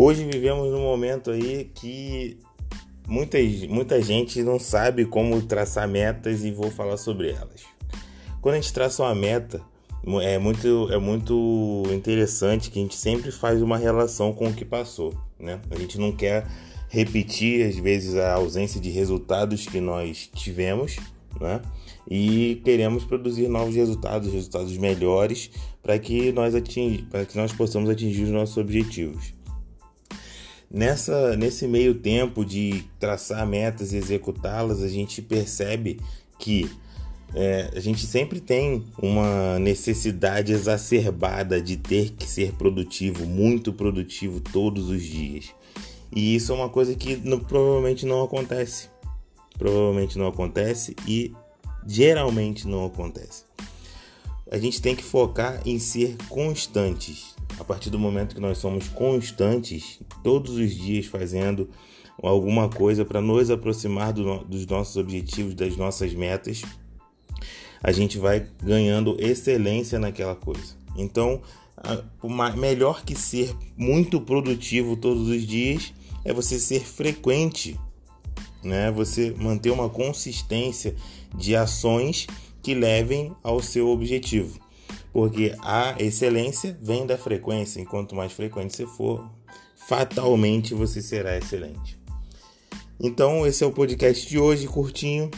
Hoje vivemos num momento aí que muita, muita gente não sabe como traçar metas e vou falar sobre elas. Quando a gente traça uma meta, é muito, é muito interessante que a gente sempre faz uma relação com o que passou, né? A gente não quer repetir, às vezes, a ausência de resultados que nós tivemos, né? E queremos produzir novos resultados, resultados melhores, para que nós para que nós possamos atingir os nossos objetivos. Nessa, nesse meio tempo de traçar metas e executá-las, a gente percebe que é, a gente sempre tem uma necessidade exacerbada de ter que ser produtivo, muito produtivo todos os dias. E isso é uma coisa que provavelmente não acontece. Provavelmente não acontece e geralmente não acontece. A gente tem que focar em ser constantes. A partir do momento que nós somos constantes, todos os dias fazendo alguma coisa para nos aproximar do, dos nossos objetivos, das nossas metas, a gente vai ganhando excelência naquela coisa. Então, melhor que ser muito produtivo todos os dias é você ser frequente, né? Você manter uma consistência de ações que levem ao seu objetivo. Porque a excelência vem da frequência, enquanto mais frequente você for, fatalmente você será excelente. Então, esse é o podcast de hoje, curtinho,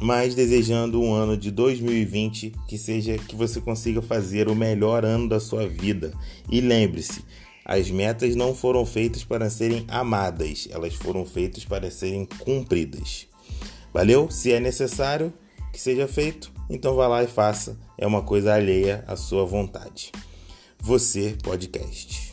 mas desejando um ano de 2020 que seja que você consiga fazer o melhor ano da sua vida. E lembre-se, as metas não foram feitas para serem amadas, elas foram feitas para serem cumpridas. Valeu? Se é necessário que seja feito, então vá lá e faça. É uma coisa alheia à sua vontade. Você podcast.